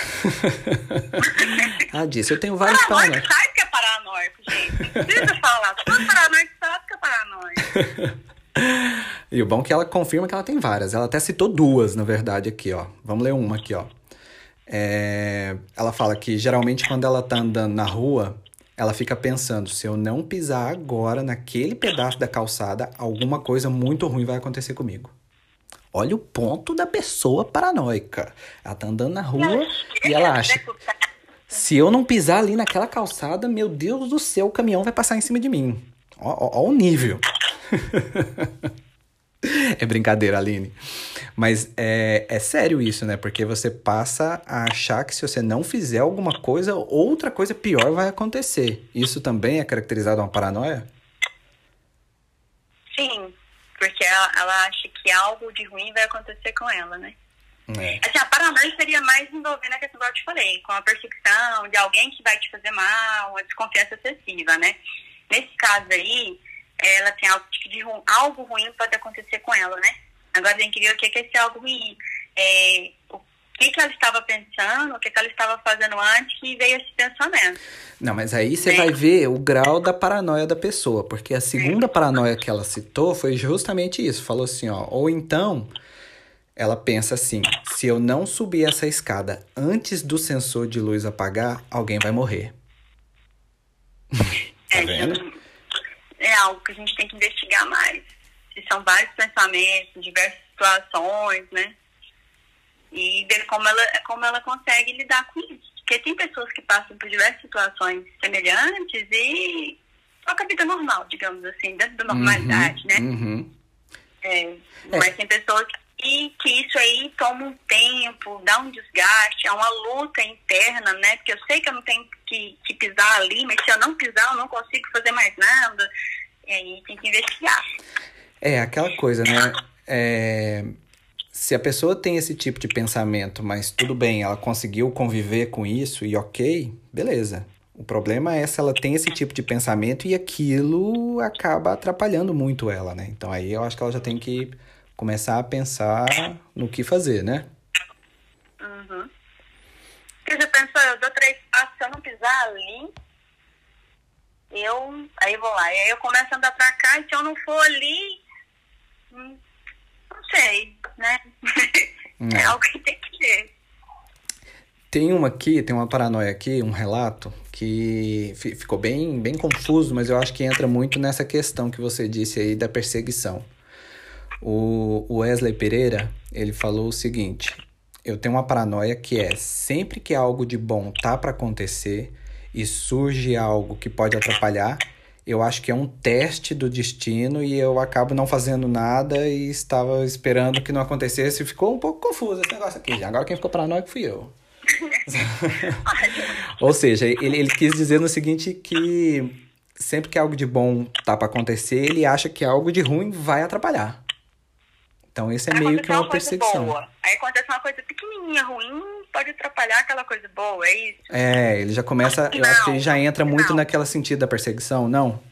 Ela disse: Eu tenho várias paranoias. sabe que é paranoico, gente. Não precisa falar. Todo paranoico sabe que é paranoico. E o bom é que ela confirma que ela tem várias. Ela até citou duas, na verdade, aqui, ó. Vamos ler uma aqui, ó. É, Ela fala que geralmente quando ela tá andando na rua, ela fica pensando: se eu não pisar agora naquele pedaço da calçada, alguma coisa muito ruim vai acontecer comigo. Olha o ponto da pessoa paranoica. Ela tá andando na rua e ela acha: se eu não pisar ali naquela calçada, meu Deus do céu, o caminhão vai passar em cima de mim. Ó, ó, ó o nível. é brincadeira, Aline. Mas é, é sério isso, né? Porque você passa a achar que se você não fizer alguma coisa, outra coisa pior vai acontecer. Isso também é caracterizado uma paranoia? Sim, porque ela, ela acha que algo de ruim vai acontecer com ela, né? É. Assim, a paranoia seria mais envolvendo a questão que eu te falei, com a perseguição de alguém que vai te fazer mal, uma desconfiança excessiva, né? Nesse caso aí, ela tem algo de ru- algo ruim pode acontecer com ela, né? Agora tem que ver o que que é esse algo ruim. É, o que que ela estava pensando, o que que ela estava fazendo antes que veio esse pensamento. Não, mas aí você vai ver o grau da paranoia da pessoa, porque a segunda paranoia que ela citou foi justamente isso. Falou assim, ó, ou então ela pensa assim: se eu não subir essa escada antes do sensor de luz apagar, alguém vai morrer. Tá É, vendo? é algo que a gente tem que investigar mais. Se são vários pensamentos, diversas situações, né? E ver como ela, como ela consegue lidar com isso. Porque tem pessoas que passam por diversas situações semelhantes e toca a vida normal, digamos assim, dentro da normalidade, né? Uhum. É, Mas tem pessoas que, que isso aí toma um tempo, dá um desgaste, é uma luta interna, né? Porque eu sei que eu não tenho que, que pisar ali, mas se eu não pisar, eu não consigo fazer mais nada. E aí tem que investigar. É aquela coisa, né? É, se a pessoa tem esse tipo de pensamento, mas tudo bem, ela conseguiu conviver com isso e ok, beleza. O problema é se ela tem esse tipo de pensamento e aquilo acaba atrapalhando muito ela, né? Então aí eu acho que ela já tem que começar a pensar no que fazer, né? Uhum. Porque você pensou, eu dou três passos, se eu não pisar ali, eu. Aí vou lá. E aí eu começo a andar pra cá, e se eu não for ali, hum, não sei, né? É. é algo que tem que ver. Tem uma aqui, tem uma paranoia aqui, um relato que fi- ficou bem, bem confuso, mas eu acho que entra muito nessa questão que você disse aí da perseguição. O o Wesley Pereira, ele falou o seguinte: eu tenho uma paranoia que é sempre que algo de bom tá para acontecer e surge algo que pode atrapalhar, eu acho que é um teste do destino e eu acabo não fazendo nada e estava esperando que não acontecesse e ficou um pouco confuso esse negócio aqui. Agora quem ficou paranoico fui eu. Ou seja, ele, ele quis dizer no seguinte que sempre que algo de bom tá para acontecer, ele acha que algo de ruim vai atrapalhar. Então, esse é meio que aconteceu uma perseguição. Boa. Aí acontece uma coisa pequenininha, ruim, pode atrapalhar aquela coisa boa, é isso? É, ele já começa. Eu acho que ele já entra muito Não. naquela sentido da perseguição, não?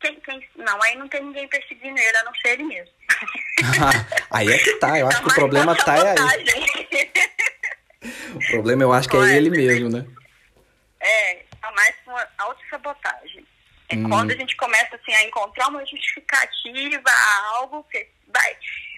Quem, quem, não, aí não tem ninguém perseguindo ele, a não ser ele mesmo. aí é que tá. Eu acho que o problema tá é aí. O problema eu acho que é ele mesmo, né? É, tá mais uma autossabotagem. É Hum. quando a gente começa assim, a encontrar uma justificativa a algo que vai.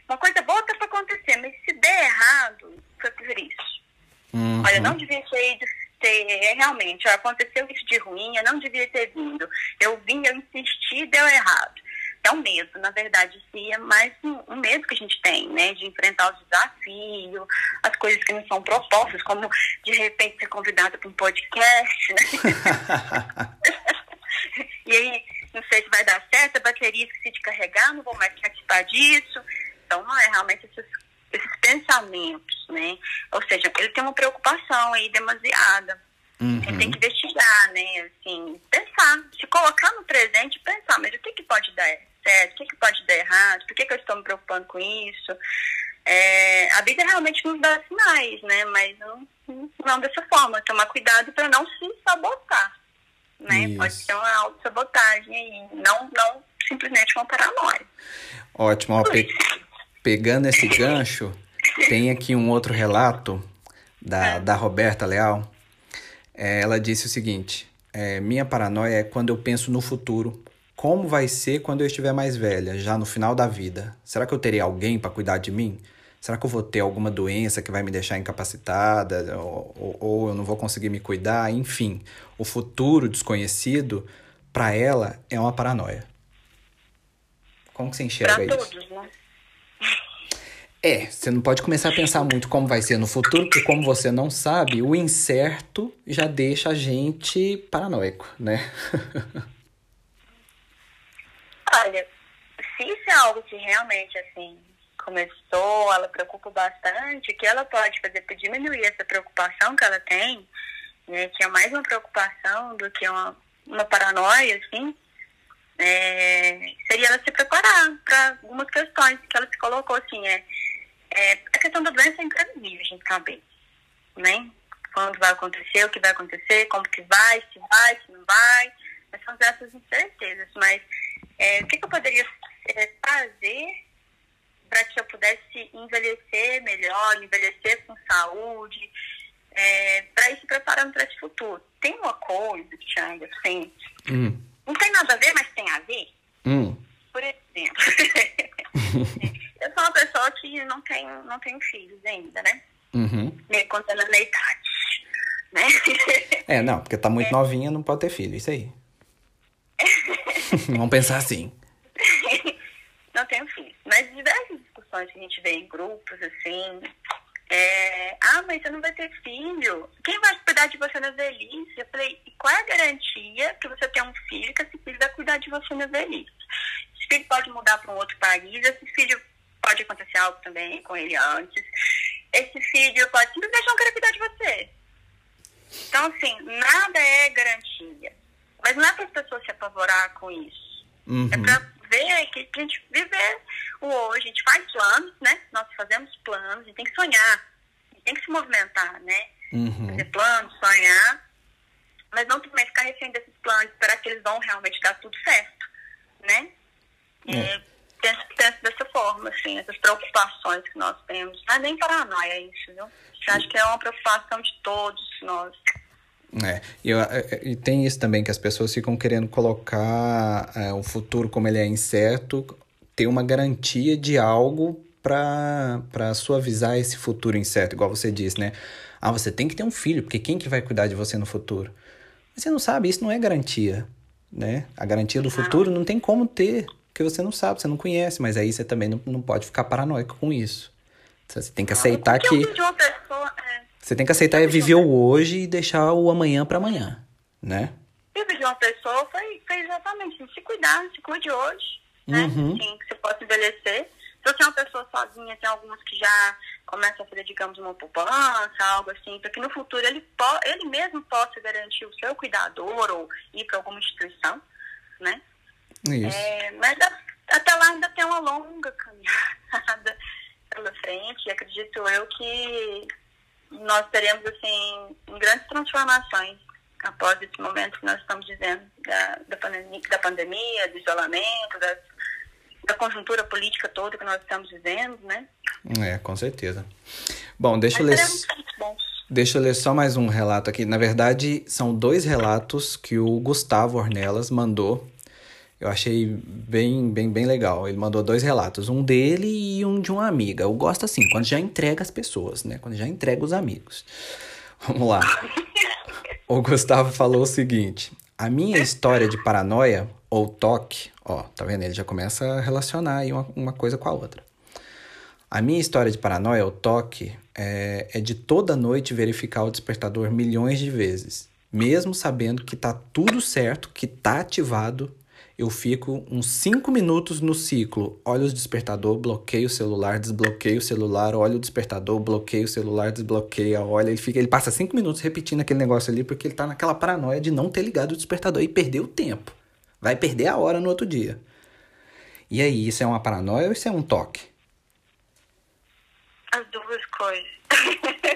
Uma coisa boa tá pra acontecer, mas se der errado, foi por isso. Uhum. Olha, não devia ter ido ter, realmente, aconteceu isso de ruim, eu não devia ter vindo. Eu vim, eu insisti, deu errado. É um medo, na verdade, sim, é mais um, um medo que a gente tem, né? De enfrentar os desafios, as coisas que não são propostas, como de repente ser convidada para um podcast, né? e aí, não sei se vai dar certo, a bateria esqueci de carregar, não vou mais participar disso. Então, não é realmente esses, esses pensamentos, né? Ou seja, ele tem uma preocupação aí demasiada. Ele tem que investigar, né? Assim, pensar, se colocar no presente e pensar, mas o que, que pode dar certo, o que, que pode dar errado, por que, que eu estou me preocupando com isso? É, a vida realmente nos dá sinais, né? Mas não, não dessa forma, tomar cuidado para não se sabotar. Né? Isso. Pode ser uma autossabotagem aí, não, não simplesmente uma paranoia. Ótimo. Ó, pe- pegando esse gancho, tem aqui um outro relato da, da Roberta Leal. É, ela disse o seguinte: é, Minha paranoia é quando eu penso no futuro. Como vai ser quando eu estiver mais velha, já no final da vida? Será que eu terei alguém para cuidar de mim? Será que eu vou ter alguma doença que vai me deixar incapacitada? Ou, ou- ou eu não vou conseguir me cuidar? Enfim, o futuro desconhecido, para ela, é uma paranoia. Como que você enxerga Para isso? todos, né? É, você não pode começar a pensar muito como vai ser no futuro, porque como você não sabe, o incerto já deixa a gente paranoico, né? Olha, se isso é algo que realmente, assim, começou, ela preocupa bastante, o que ela pode fazer para diminuir essa preocupação que ela tem, né, que é mais uma preocupação do que uma, uma paranoia, assim, é, seria ela se preparar para algumas questões que ela se colocou, assim, é, é a questão da doença é imprevisível, a gente sabe, né? Quando vai acontecer, o que vai acontecer, como que vai, se vai, se não vai, são essas incertezas, mas é, o que, que eu poderia é, fazer para que eu pudesse envelhecer melhor, envelhecer com saúde, é, para ir se preparando para esse futuro. Tem uma coisa, Thiago, assim, Hum, não tem nada a ver, mas tem a ver. hum, Por exemplo, eu sou uma pessoa que não tem, não tem filhos ainda, né? uhum. Me contando na idade, né? É, não, porque tá muito novinha, não pode ter filho, isso aí. Vamos pensar assim. não tenho filhos. Mas diversas discussões que a gente vê em grupos, assim, é, ah, mas você não vai ter filho. Quem vai cuidar de você na velhice? Eu falei, e qual é a garantia que você tem um filho que esse filho vai cuidar de você na velhice? Esse filho pode mudar para um outro país, esse filho pode acontecer algo também com ele antes. Esse filho pode simplesmente não querer cuidar de você. Então, assim, nada é garantia. Mas não é para as pessoas se apavorar com isso. Uhum. É pra ver que a gente viver o hoje. A gente faz planos, né? Nós fazemos planos, a gente tem que sonhar. A gente tem que se movimentar, né? Uhum. Fazer planos, sonhar. Mas não também ficar refém desses planos, esperar que eles vão realmente dar tudo certo, né? É. E penso, penso dessa forma, assim, essas preocupações que nós temos. Não é nem paranoia isso, viu? Eu acho que é uma preocupação de todos nós. É, e, eu- é, e tem isso também, que as pessoas ficam querendo colocar é, o futuro como ele é incerto, ter uma garantia de algo para para suavizar esse futuro incerto, igual você disse, né? Ah, você tem que ter um filho, porque quem que vai cuidar de você no futuro? Mas você não sabe, isso não é garantia, né? A garantia do futuro não tem como ter, porque você não sabe, você não conhece, mas aí você também não, não pode ficar paranoico com isso. Você tem que aceitar eu que... vi pessoa... é, Você tem que aceitar é viver o hoje e deixar o amanhã para amanhã, né? E o de uma pessoa foi, foi exatamente se cuidar, se cuide hoje, né? Uhum. Assim, que você possa envelhecer. Se você é uma pessoa sozinha, tem algumas que já começam a fazer, digamos, uma poupança, algo assim, para que no futuro ele, ele mesmo possa garantir o seu cuidador ou ir para alguma instituição, né? Isso. É, mas até lá ainda tem uma longa caminhada pela frente e acredito eu que nós teremos, assim, grandes transformações após esse momento que nós estamos vivendo da, da, pandemia, da pandemia, do isolamento, das, da conjuntura política toda que nós estamos vivendo, né? É, com certeza. Bom, deixa eu Mas ler. frutos bons. Deixa eu ler só mais um relato aqui. Na verdade, são dois relatos que o Gustavo Ornelas mandou. Eu achei bem, bem, bem legal. Ele mandou dois relatos, um dele e um de uma amiga. Eu gosto assim, quando já entrega as pessoas, né? Quando já entrega os amigos. Vamos lá. O Gustavo falou o seguinte: a minha história de paranoia ou toque, ó, tá vendo? Ele já começa a relacionar aí uma, uma coisa com a outra. A minha história de paranoia, o toque, é, é de toda noite verificar o despertador milhões de vezes. Mesmo sabendo que tá tudo certo, que tá ativado, eu fico uns 5 minutos no ciclo. Olho o despertador, bloqueio o celular, desbloqueio o celular, olho o despertador, bloqueio o celular, desbloqueia, olha. Ele, fica, ele passa 5 minutos repetindo aquele negócio ali porque ele tá naquela paranoia de não ter ligado o despertador e perder o tempo. Vai perder a hora no outro dia. E aí, isso é uma paranoia ou isso é um toque? As duas coisas.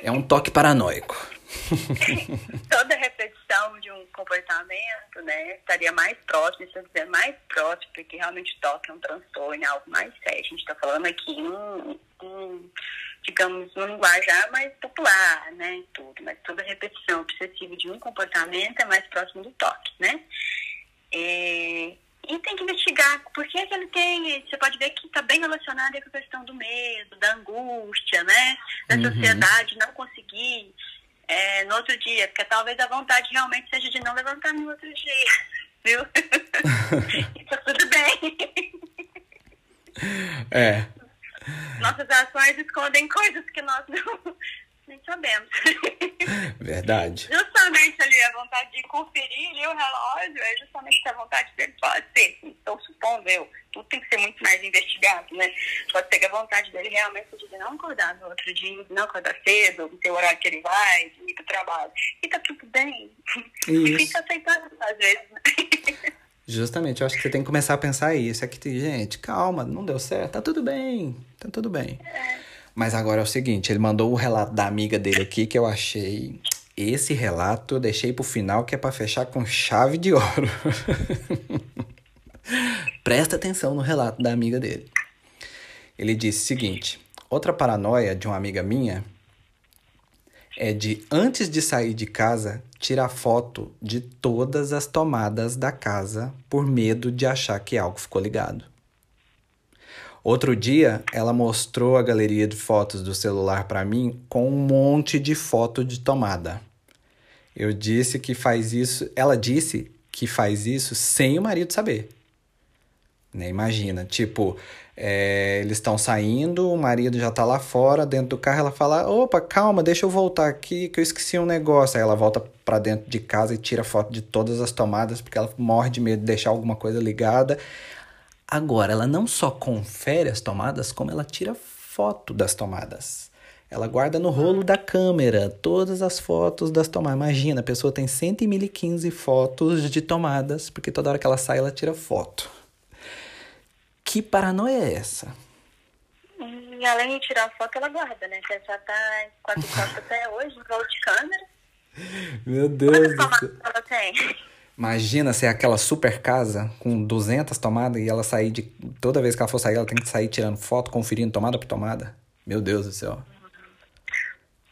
É um toque paranoico. Toda repetição de um comportamento, né, estaria mais próximo, se eu dizer mais próximo, porque realmente é um transtorno, é algo mais sério. A gente está falando aqui um, um, digamos, um linguajar mais popular, né, tudo. Mas toda repetição obsessiva de um comportamento é mais próximo do toque, né? É, e tem que investigar por que, que ele tem. Você pode ver que está bem relacionado com a questão do medo, da angústia, né? Da Uhum. sociedade não conseguir é, no outro dia, porque talvez a vontade realmente seja de não levantar no outro dia, viu? e tá tudo bem. É. Nossas ações escondem coisas que nós não nem sabemos. Verdade. justamente ali a vontade de conferir ali o relógio, é justamente essa vontade dele pode ser, estou supondo eu, tudo tem que ser muito mais investigado, né? Pode a vontade dele realmente de não acordar no outro dia, não acordar cedo, no seu horário que ele vai, de ir pro trabalho. E tá tudo bem. Isso. Fica aceitando às vezes, né? Justamente, eu acho que você tem que começar a pensar isso. É que, gente, calma, não deu certo, tá tudo bem, tá tudo bem. Mas agora é o seguinte, ele mandou o relato da amiga dele aqui que eu achei. Esse relato eu deixei pro final que é pra fechar com chave de ouro. Presta atenção no relato da amiga dele. Ele disse o seguinte: outra paranoia de uma amiga minha é de, antes de sair de casa, tirar foto de todas as tomadas da casa por medo de achar que algo ficou ligado. Outro dia, ela mostrou a galeria de fotos do celular para mim com um monte de foto de tomada. Eu disse que faz isso, ela disse que faz isso sem o marido saber. Né? Imagina, tipo, é, eles estão saindo, o marido já tá lá fora, dentro do carro, ela fala: opa, calma, deixa eu voltar aqui que eu esqueci um negócio. Aí ela volta para dentro de casa e tira foto de todas as tomadas, porque ela morre de medo de deixar alguma coisa ligada. Agora, ela não só confere as tomadas, como ela tira foto das tomadas. Ela guarda no rolo da câmera todas as fotos das tomadas. Imagina, a pessoa tem 100.015 fotos de tomadas, porque toda hora que ela sai, ela tira foto. Que paranoia é essa? E além de tirar foto, ela guarda, né? Você já tá com a foto até hoje, em volta de câmera. Meu Deus Quantas tomadas ela tem? Imagina ser aquela super casa com 200 tomadas e ela sair de. Toda vez que ela for sair, ela tem que sair tirando foto, conferindo tomada por tomada. Meu Deus do céu.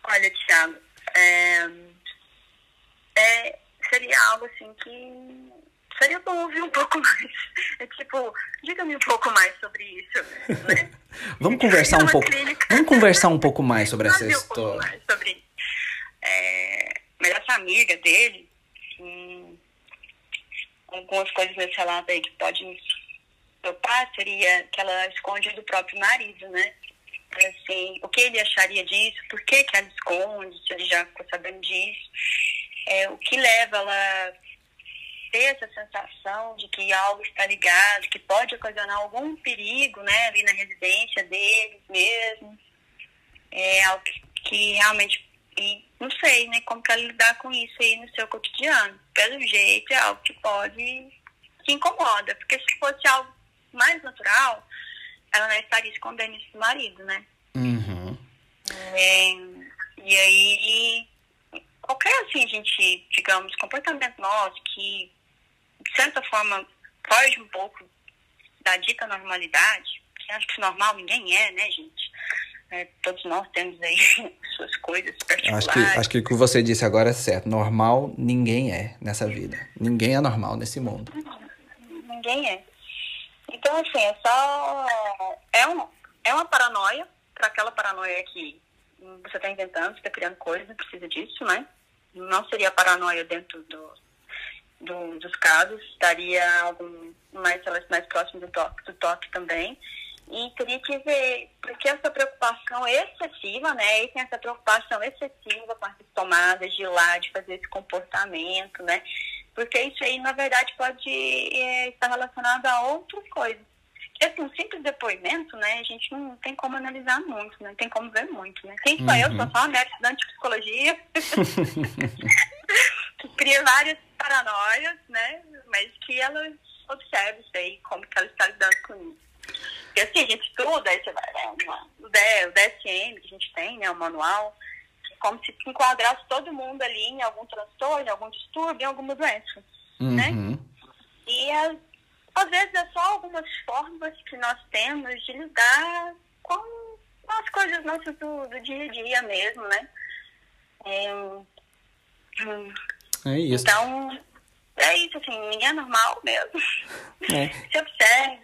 Olha, Thiago, é, é, seria algo assim que seria bom ouvir um pouco mais. É tipo, diga-me um pouco mais sobre isso, né? Vamos conversar um pouco. clínica. Vamos conversar um pouco mais sobre essa Sabe um pouco história. mais sobre isso. É, mas essa amiga dele, hum, algumas coisas nesse relato aí que pode me preocupar seria que ela esconde do próprio marido, né? Assim, o que ele acharia disso? Por que, que ela esconde? Se ele já ficou sabendo disso? É, o que leva ela ter essa sensação de que algo está ligado, que pode ocasionar algum perigo, né, ali na residência deles mesmo. É algo que, que realmente, e não sei, né, como que ela lidar com isso aí no seu cotidiano. Pelo jeito, é algo que pode, que incomoda, porque se fosse algo mais natural, ela não estaria escondendo isso do marido, né? Uhum. É, e aí, qualquer assim, gente, digamos, comportamento nosso que, de certa forma, foge um pouco da dita normalidade, que acho que normal ninguém é, né, gente? É, todos nós temos aí suas coisas particulares. Acho que, acho que o que você disse agora é certo. Normal ninguém é nessa vida. Ninguém é normal nesse mundo. Ninguém é. Então, assim, é só. É, um, é uma paranoia, para aquela paranoia que você está inventando, você está criando coisas, não precisa disso, né? Não seria paranoia dentro do, do, dos casos, estaria algum mais, mais próximo do toque, do toque também. E teria que ver, porque essa preocupação excessiva, né? E tem essa preocupação excessiva com essas tomadas de lá, de fazer esse comportamento, né? Porque isso aí, na verdade, pode é, estar relacionado a outras coisas. Porque, assim, um simples depoimento, né? A gente não tem como analisar muito, né? Não tem como ver muito, né? Quem sou eu? Sou só uma médica estudante de psicologia. que cria várias paranoias, né? Mas que ela observa isso aí, como que ela está lidando com isso. Porque assim, a gente estuda, vai, né, o DSM que a gente tem, né, o manual, como se enquadrasse todo mundo ali em algum transtorno, em algum distúrbio, em alguma doença, né? Uhum. E às, às vezes é só algumas formas que nós temos de lidar com as coisas nossas do, do dia a dia mesmo, né? É, hum, É isso. então, é isso, assim, ninguém é normal mesmo. É. Se observem,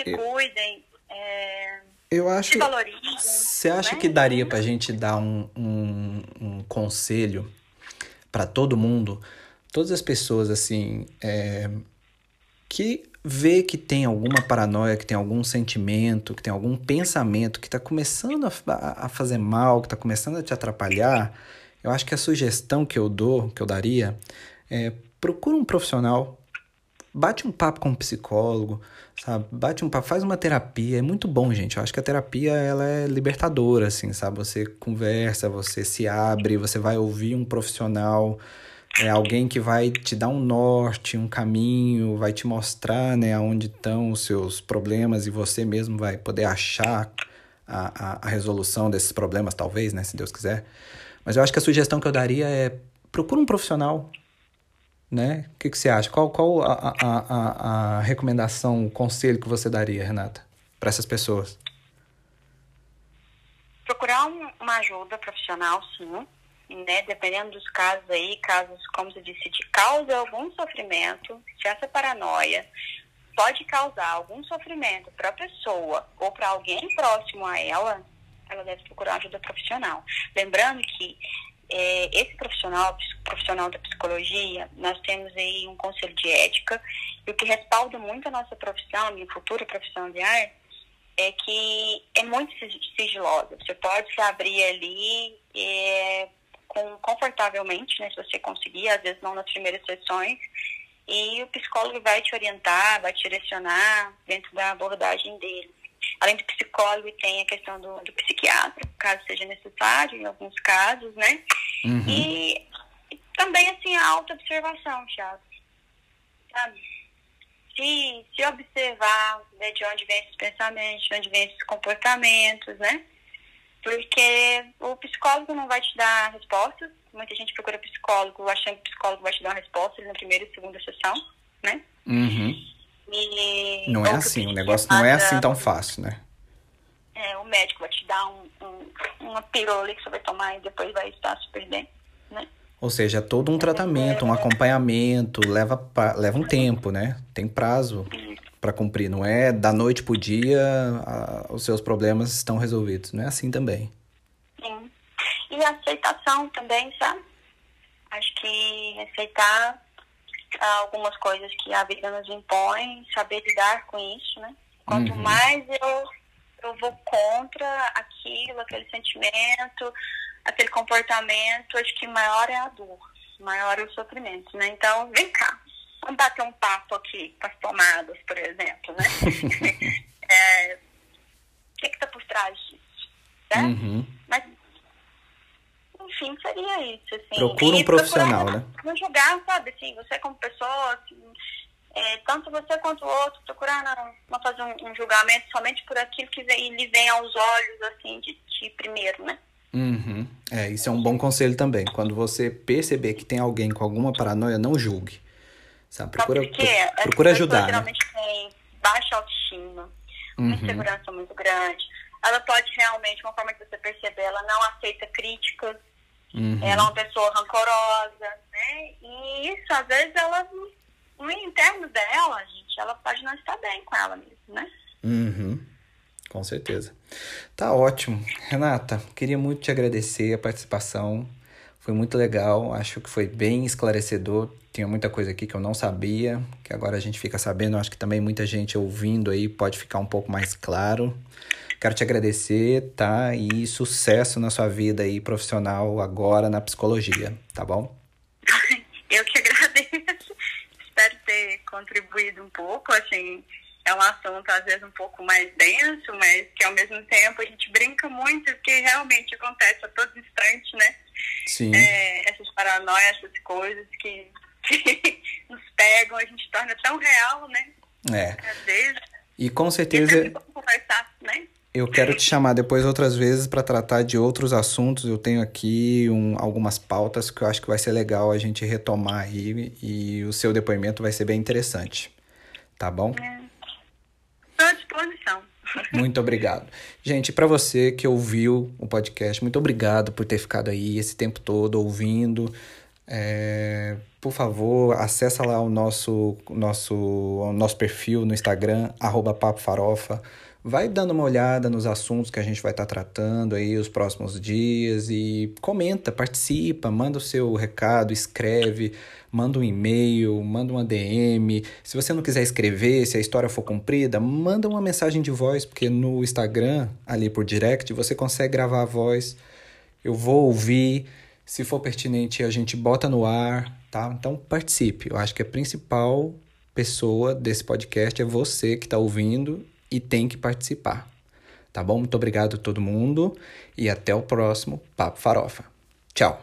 se Eu- cuidem, é, Eu acho. se valorizem. Você acha né? que daria pra gente dar um, um, um conselho pra todo mundo, todas as pessoas assim, é, que vê que tem alguma paranoia, que tem algum sentimento, que tem algum pensamento que tá começando a, a- a fazer mal, que tá começando a te atrapalhar, eu acho que a sugestão que eu dou, que eu daria, é procura um profissional bate um papo com um psicólogo, sabe? Bate um papo, faz uma terapia. É muito bom, gente. Eu acho que a terapia ela é libertadora, assim, sabe? Você conversa, você se abre, você vai ouvir um profissional, é alguém que vai te dar um norte, um caminho, vai te mostrar, né, aonde estão os seus problemas e você mesmo vai poder achar a, a, a resolução desses problemas, talvez, né, se Deus quiser. Mas eu acho que a sugestão que eu daria é procura um profissional, né? O que, que você acha? Qual, qual a, a, a, a recomendação, o conselho que você daria, Renata, para essas pessoas? procurar um- uma ajuda profissional, sim, né? Dependendo dos casos aí, casos, como você disse, de causa algum sofrimento, se essa paranoia pode causar algum sofrimento para a pessoa ou para alguém próximo a ela, ela deve procurar ajuda profissional. Lembrando que é, esse profissional, profissional da psicologia, nós temos aí um conselho de ética, e o que respalda muito a nossa profissão, minha futura profissão de ar, é que é muito sig- sigilosa. Você pode se abrir ali é, com, confortavelmente, né, se você conseguir, às vezes não nas primeiras sessões, e o psicólogo vai te orientar, vai te direcionar dentro da abordagem dele. Além do psicólogo, tem a questão do, do psiquiatra, caso seja necessário, em alguns casos, né? Uhum. E, também, assim, a auto-observação, Thiago. Sabe? Se, se observar né, de onde vem esses pensamentos, de onde vem esses comportamentos, né? Porque o psicólogo não vai te dar respostas. Muita gente procura psicólogo achando que o psicólogo vai te dar uma resposta na primeira e segunda sessão, né? Uhum. E, Não é assim, o negócio não é assim tão fácil, né? é, o médico vai te dar um, um, uma pílula ali que você vai tomar e depois vai estar super bem, né? Ou seja, é todo um tratamento, um acompanhamento, leva, pra- leva um tempo, né? Tem prazo para cumprir. Não é da noite pro dia a- os seus problemas estão resolvidos. Não é assim também. Sim. E a aceitação também, sabe? Acho que aceitar algumas coisas que a vida nos impõe, saber lidar com isso, né? Quanto Uhum. mais eu, eu vou contra aquilo, aquele sentimento, aquele comportamento, acho que maior é a dor, maior é o sofrimento, né? Então, vem cá, vamos bater um papo aqui com as tomadas, por exemplo, né? é, o que está por trás disso? Né? Uhum. Enfim, seria isso. Assim. Procura um profissional, procurar né? Não julgar, sabe? Assim, você como pessoa, assim, é, tanto você quanto o outro, procurar não, não fazer um, um julgamento somente por aquilo que vem, lhe vem aos olhos, assim, de, de primeiro, né? Uhum. É, isso é um bom conselho também. Quando você perceber que tem alguém com alguma paranoia, não julgue. Sabe? Procura, porque pro- procura ajudar, né? geralmente têm baixa autoestima, uma Uhum. insegurança muito grande. Ela pode realmente, uma forma que você perceber, ela não aceita críticas, Uhum. ela é uma pessoa rancorosa, né? E isso, às vezes, ela, no interno dela, gente, ela pode não estar bem com ela mesma, né? Uhum. Com certeza. Tá ótimo. Renata, queria muito te agradecer a participação. Foi muito legal, acho que foi bem esclarecedor. Tinha muita coisa aqui que eu não sabia, que agora a gente fica sabendo. Acho que também muita gente ouvindo aí pode ficar um pouco mais claro. Quero te agradecer, tá? E sucesso na sua vida aí profissional agora na psicologia, tá bom? Eu que agradeço. Espero ter contribuído um pouco, assim, é um assunto às vezes um pouco mais denso, mas que ao mesmo tempo a gente brinca muito, porque realmente acontece a todo instante, né? Sim. É, essas paranoias, essas coisas que, que nos pegam, a gente torna tão real, né? É. Às vezes. E com é certeza conversar, né? Eu quero te chamar depois outras vezes para tratar de outros assuntos. Eu tenho aqui um, algumas pautas que eu acho que vai ser legal a gente retomar aí e o seu depoimento vai ser bem interessante. Tá bom? Estou à disposição. Muito obrigado. Gente, para você que ouviu o podcast, muito obrigado por ter ficado aí esse tempo todo ouvindo. É, por favor, acessa lá o nosso, nosso, o nosso perfil no Instagram, arroba. Vai dando uma olhada nos assuntos que a gente vai estar tratando aí os próximos dias e comenta, participa, manda o seu recado, escreve, manda um e-mail, manda uma DM. Se você não quiser escrever, se a história for comprida, manda uma mensagem de voz, porque no Instagram, ali por direct, você consegue gravar a voz. Eu vou ouvir. Se for pertinente, a gente bota no ar, tá? Então participe. Eu acho que a principal pessoa desse podcast é você que está ouvindo e tem que participar. Tá bom? Muito obrigado a todo mundo e até o próximo Papo Farofa. Tchau.